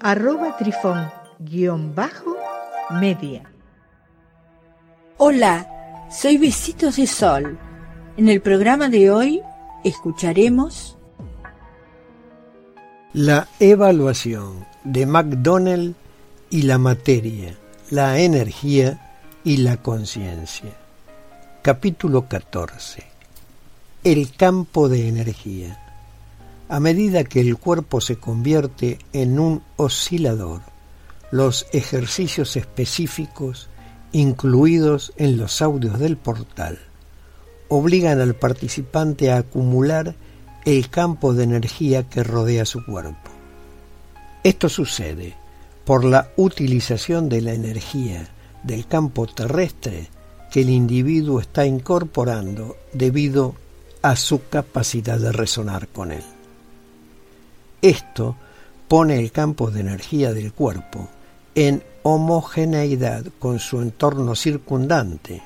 arroba trifón-media. Hola, soy Besitos de Sol. En el programa de hoy escucharemos la evaluación de McDonnell y la materia, la energía y la conciencia. Capítulo 14. El campo de energía. A medida que el cuerpo se convierte en un oscilador, los ejercicios específicos incluidos en los audios del portal obligan al participante a acumular el campo de energía que rodea su cuerpo. Esto sucede por la utilización de la energía del campo terrestre que el individuo está incorporando debido a su capacidad de resonar con él. Esto pone el campo de energía del cuerpo en homogeneidad con su entorno circundante,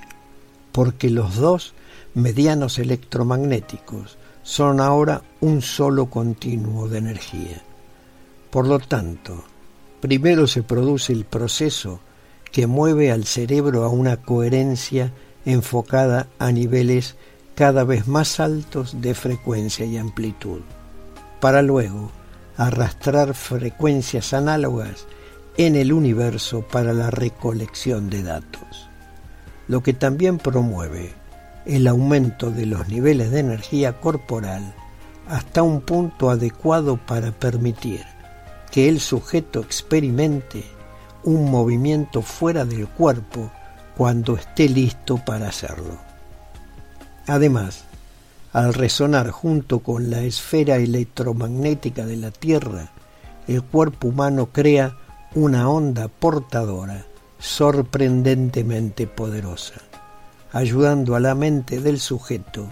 porque los dos medianos electromagnéticos son ahora un solo continuo de energía. Por lo tanto, primero se produce el proceso que mueve al cerebro a una coherencia enfocada a niveles cada vez más altos de frecuencia y amplitud, para luego arrastrar frecuencias análogas en el universo para la recolección de datos, lo que también promueve el aumento de los niveles de energía corporal hasta un punto adecuado para permitir que el sujeto experimente un movimiento fuera del cuerpo cuando esté listo para hacerlo. Además, al resonar junto con la esfera electromagnética de la Tierra, el cuerpo humano crea una onda portadora sorprendentemente poderosa ayudando a la mente del sujeto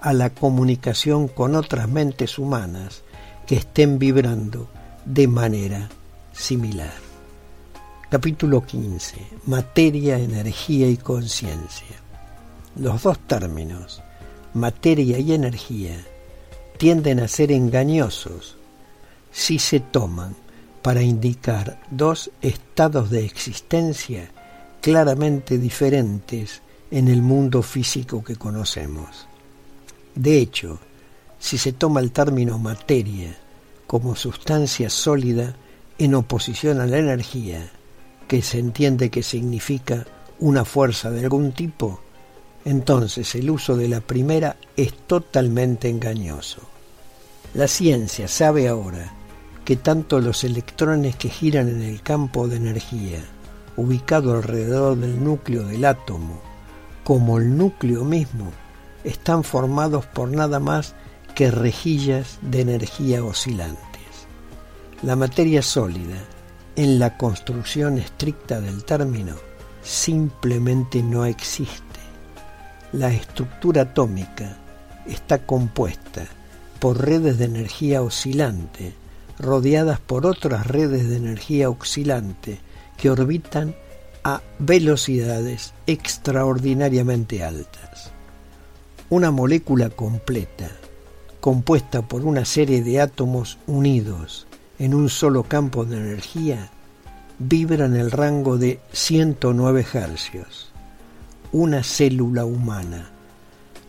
a la comunicación con otras mentes humanas que estén vibrando de manera similar. Capítulo 15. Materia, energía y conciencia. Los dos términos, materia y energía, tienden a ser engañosos si se toman para indicar dos estados de existencia claramente diferentes en el mundo físico que conocemos. De hecho, si se toma el término materia como sustancia sólida en oposición a la energía, que se entiende que significa una fuerza de algún tipo, entonces el uso de la primera es totalmente engañoso. La ciencia sabe ahora que tanto los electrones que giran en el campo de energía, ubicado alrededor del núcleo del átomo, como el núcleo mismo, están formados por nada más que rejillas de energía oscilantes. La materia sólida, en la construcción estricta del término, simplemente no existe. La estructura atómica está compuesta por redes de energía oscilante, rodeadas por otras redes de energía oscilante que orbitan a velocidades extraordinariamente altas. Una molécula completa, compuesta por una serie de átomos unidos en un solo campo de energía, vibra en el rango de 109 hercios. Una célula humana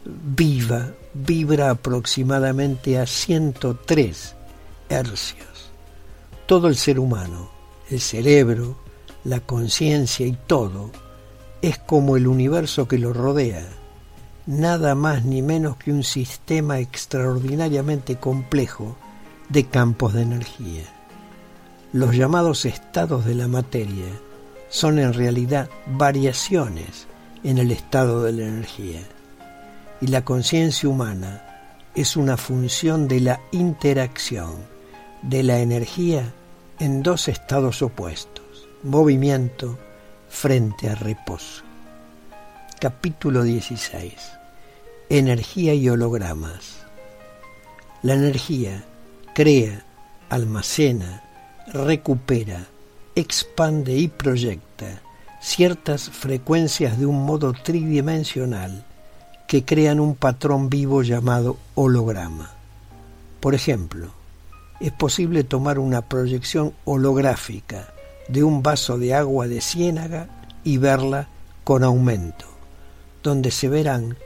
viva vibra aproximadamente a 103 hercios. Todo el ser humano, el cerebro, la conciencia y todo es como el universo que lo rodea, nada más ni menos que un sistema extraordinariamente complejo de campos de energía. Los llamados estados de la materia son en realidad variaciones en el estado de la energía. Y la conciencia humana es una función de la interacción de la energía en dos estados opuestos movimiento frente a reposo. Capítulo 16. Energía y hologramas. La energía crea, almacena, recupera, expande y proyecta ciertas frecuencias de un modo tridimensional que crean un patrón vivo llamado holograma. Por ejemplo, es posible tomar una proyección holográfica de un vaso de agua de ciénaga y verla con aumento, donde se verán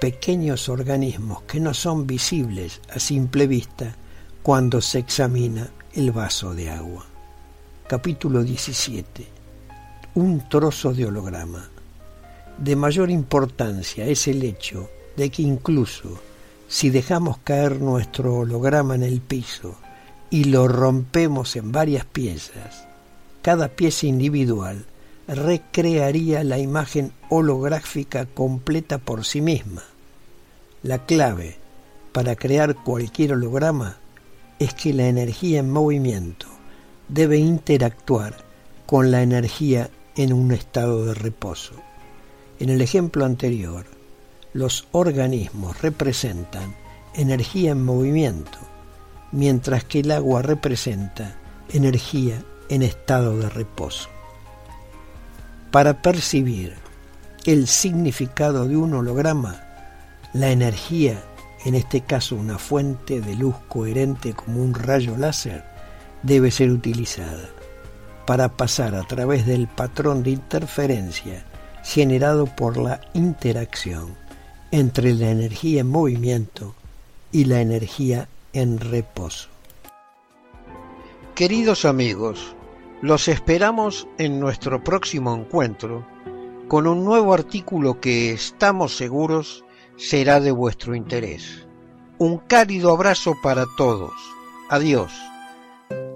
pequeños organismos que no son visibles a simple vista cuando se examina el vaso de agua. Capítulo 17. Un trozo de holograma. De mayor importancia es el hecho de que incluso si dejamos caer nuestro holograma en el piso y lo rompemos en varias piezas, cada pieza individual recrearía la imagen holográfica completa por sí misma. La clave para crear cualquier holograma es que la energía en movimiento debe interactuar con la energía en un estado de reposo. En el ejemplo anterior, los organismos representan energía en movimiento, mientras que el agua representa energía en estado de reposo. Para percibir el significado de un holograma, la energía, en este caso una fuente de luz coherente como un rayo láser, debe ser utilizada para pasar a través del patrón de interferencia generado por la interacción entre la energía en movimiento y la energía en reposo. Queridos amigos, los esperamos en nuestro próximo encuentro con un nuevo artículo que estamos seguros será de vuestro interés. Un cálido abrazo para todos. Adiós.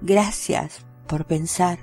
gracias por pensar.